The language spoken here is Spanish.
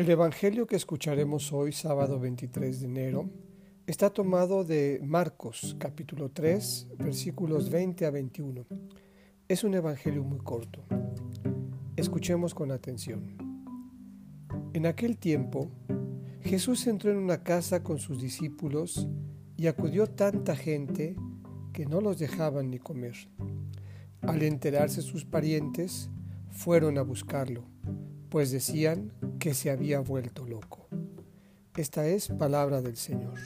El Evangelio que escucharemos hoy, sábado 23 de enero, está tomado de Marcos capítulo 3, versículos 20 a 21. Es un Evangelio muy corto. Escuchemos con atención. En aquel tiempo, Jesús entró en una casa con sus discípulos y acudió tanta gente que no los dejaban ni comer. Al enterarse sus parientes, fueron a buscarlo, pues decían que se había vuelto loco. Esta es palabra del Señor.